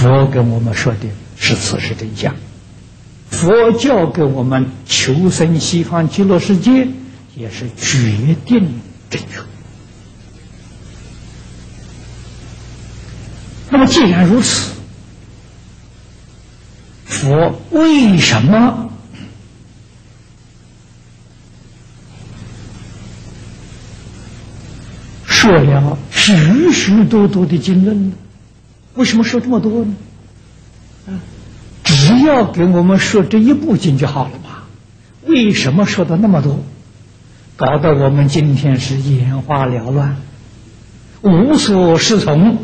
佛跟我们说的是此事真相，佛教给我们求生西方极乐世界也是决定正确。那么既然如此，佛为什么说了许许多多的经论呢？为什么说这么多呢？啊，只要给我们说这一部经就好了嘛。为什么说的那么多？搞得我们今天是眼花缭乱，无所适从。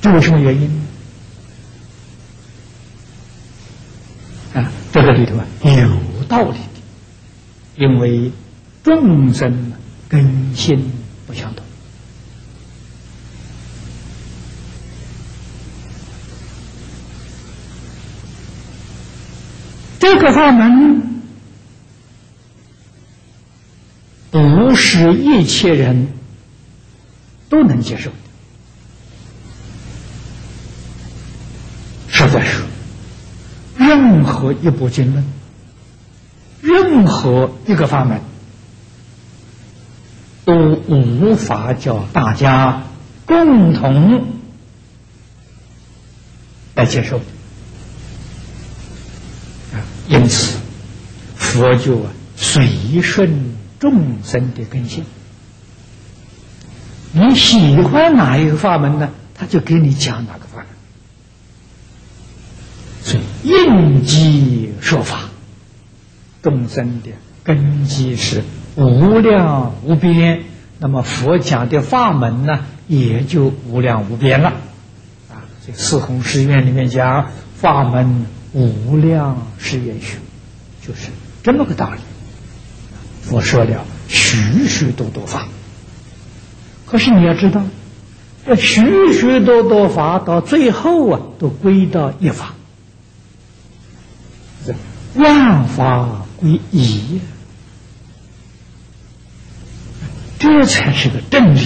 这有什么原因？啊，这个里头啊有道理的，因为众生根性不相同。这个法门不是一切人都能接受的。实在是，任何一部经论，任何一个法门，无法叫大家共同来接受。因此，佛就啊随顺众生的根性。你喜欢哪一个法门呢？他就给你讲哪个法门。所以应机说法，众生的根基是无量无边，那么佛讲的法门呢，也就无量无边了。啊，这四弘誓愿里面讲法门无量誓愿学，就是这么个道理。佛说了许许多多法，可是你要知道，这许许多多法到最后啊，都归到一法。万法归一，这才是个正理。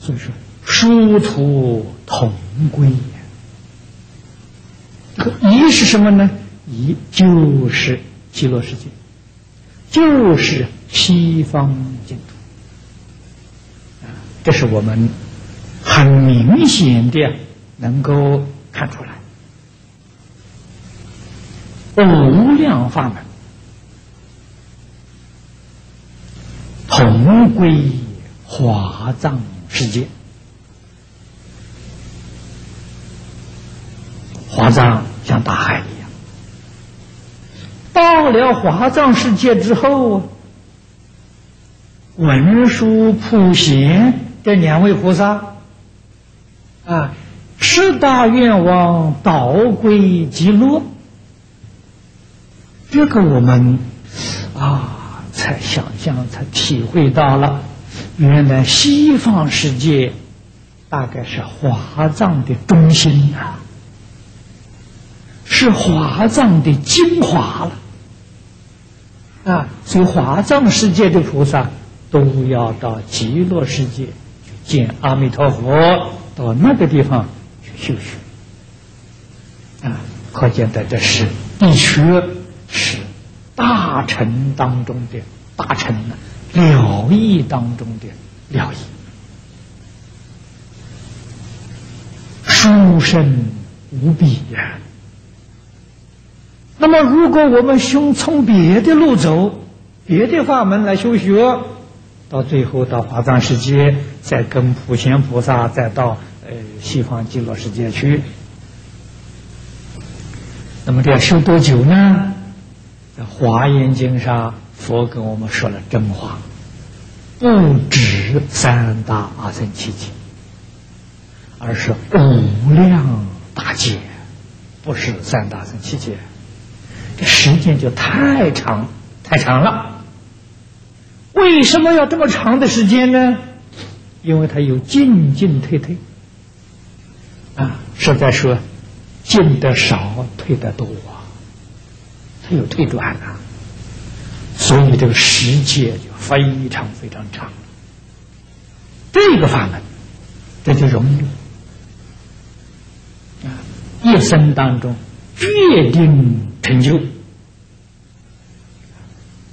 所以说，殊途同归。一是什么呢？一就是极乐世界，就是西方净土。这是我们很明显的能够看出来。无量法门，归华藏世界。华藏像大海一样，到了华藏世界之后，文殊、普贤这两位菩萨啊，十大愿望导归极乐。这个我们啊，才想象，才体会到了，原来西方世界大概是华藏的中心啊，是华藏的精华了啊！所以华藏世界的菩萨都要到极乐世界去见阿弥陀佛，到那个地方去修学啊！可见的这是必须。是大臣当中的大臣呢，了义当中的了义，殊胜无比呀。那么，如果我们从从别的路走，别的法门来修学，到最后到华藏世界，再跟普贤菩萨，再到呃西方极乐世界去，那么这要修多久呢？在《华严经》上，佛跟我们说了真话，不止三大阿僧祇劫，而是无量大劫，不是三大僧祇劫，这时间就太长太长了。为什么要这么长的时间呢？因为它有进进退退，啊，是在说进的少，退的多。它有退转啊，所以这个时间就非常非常长。这个法门，这就容易啊！一生当中决定成就，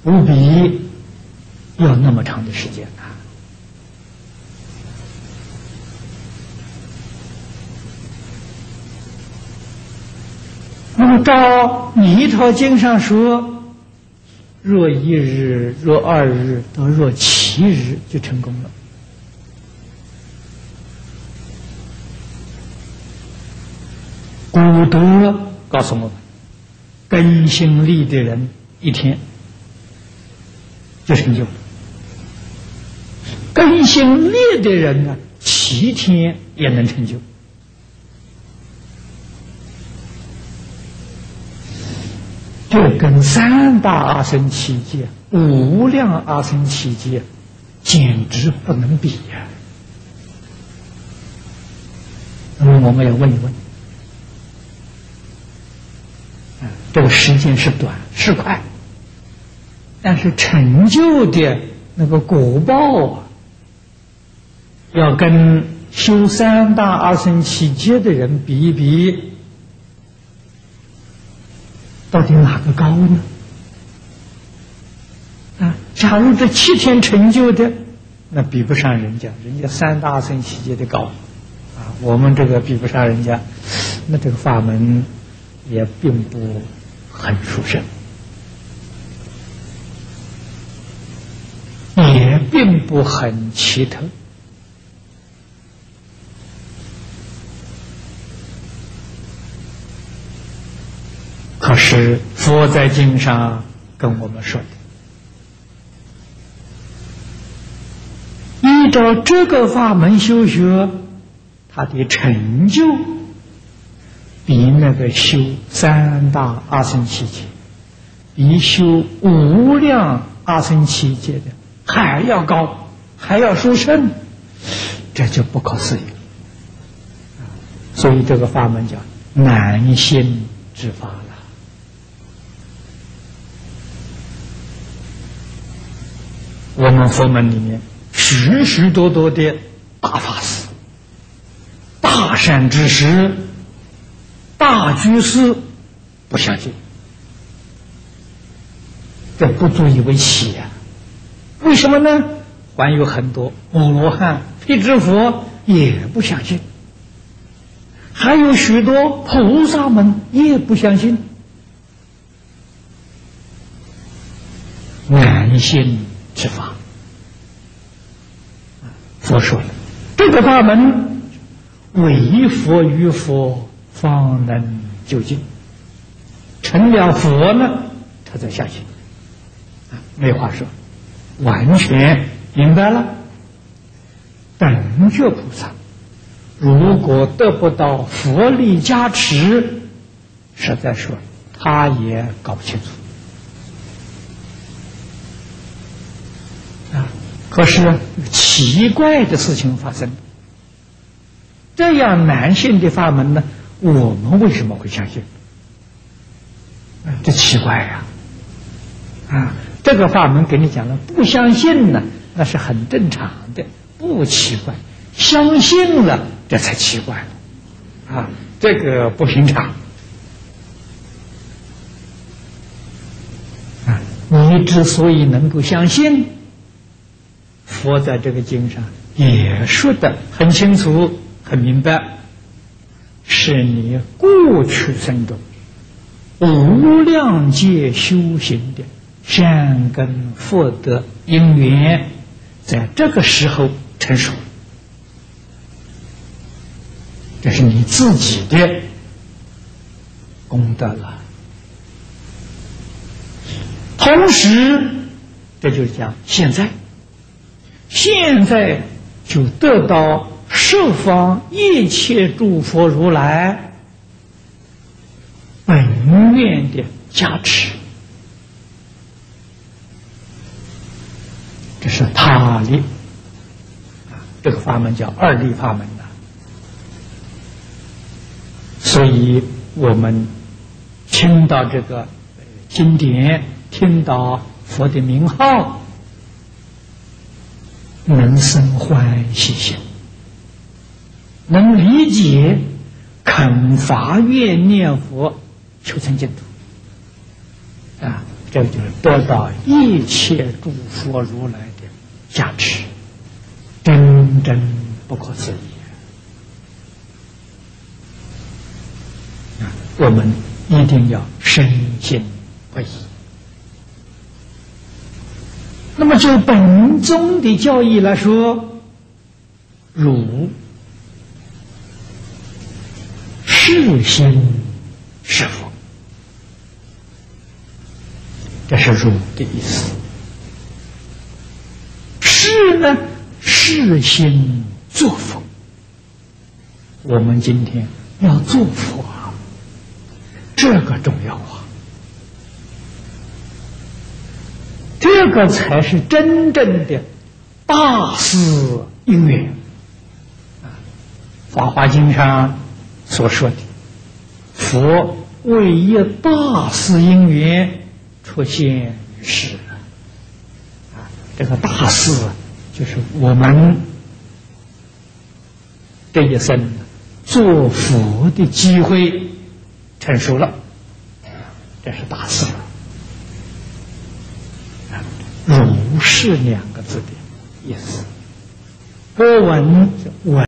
不必要那么长的时间啊。那么照《弥陀经》上说，若一日、若二日到若七日就成功了。古德告诉我们，根性力的人一天就成就了；根性力的人呢，七天也能成就。就跟三大阿僧祇劫、无量阿僧祇劫简直不能比呀！那么我们要问一问。这个时间是短是快，但是成就的那个果报啊，要跟修三大阿僧七劫的人比一比，到底哪个高呢？啊，假如这七天成就的，那比不上人家，人家三大僧七劫的高，啊，我们这个比不上人家，那这个法门也并不。很殊胜，也并不很奇特。是佛在经上跟我们说的，依照这个法门修学，他的成就。比那个修三大阿僧祇劫，比修无量阿僧祇劫的还要高，还要殊胜，这就不可思议了。所以这个法门叫难心之法了。我们佛门里面许许多多的大法师、大善之师。大居士不相信，这不足以为奇呀？为什么呢？还有很多阿罗汉、辟支佛也不相信，还有许多菩萨们也不相信。难信之法，佛说，这个法门唯佛与佛。方能究竟，成了佛呢，他才相信。啊，没话说，完全明白了。等觉菩萨如果得不到佛力加持，实在说他也搞不清楚。可是奇怪的事情发生，这样难信的法门呢？我们为什么会相信？这奇怪呀！啊，这个法门给你讲了，不相信呢，那是很正常的，不奇怪；相信了，这才奇怪。啊，这个不平常。啊，你之所以能够相信，佛在这个经上也说的很清楚、很明白。是你过去生中无量界修行的善根福德因缘，在这个时候成熟，这是你自己的功德了。同时，这就是讲现在，现在就得到。十方一切诸佛如来本愿的加持，这是他力啊！这个法门叫二力法门呐。所以我们听到这个经典，听到佛的名号，能生欢喜心，能理解，肯发愿念佛求成净土，啊，这就是得到一切诸佛如来的加持，真真不可思议啊！我们一定要深信不疑。那么就本宗的教义来说，汝是心是佛，这是汝的意思。是呢，是心作佛。我们今天要做佛，这个重要啊。这个才是真正的大事因缘啊！《法华经》上所说的，佛为一大事因缘出现于世啊！这个大事就是我们这一生做佛的机会成熟了，这是大事。如是两个字的意思，波纹文。